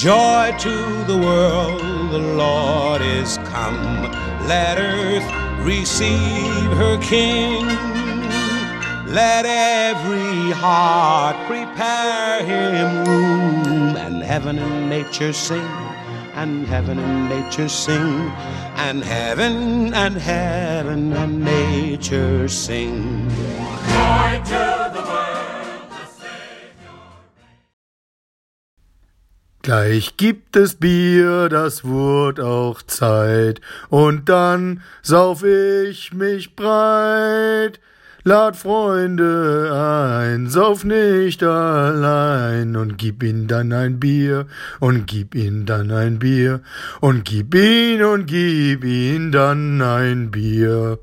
Joy to the world, the Lord is come. Let earth receive her King. Let every heart prepare him room, and heaven and nature sing, and heaven and nature sing, and heaven and heaven and nature sing. Gleich gibt es Bier, das wurd auch Zeit, und dann sauf ich mich breit. Lad Freunde ein, sauf nicht allein, und gib ihn dann ein Bier, und gib ihn dann ein Bier, und gib ihn und gib ihn dann ein Bier.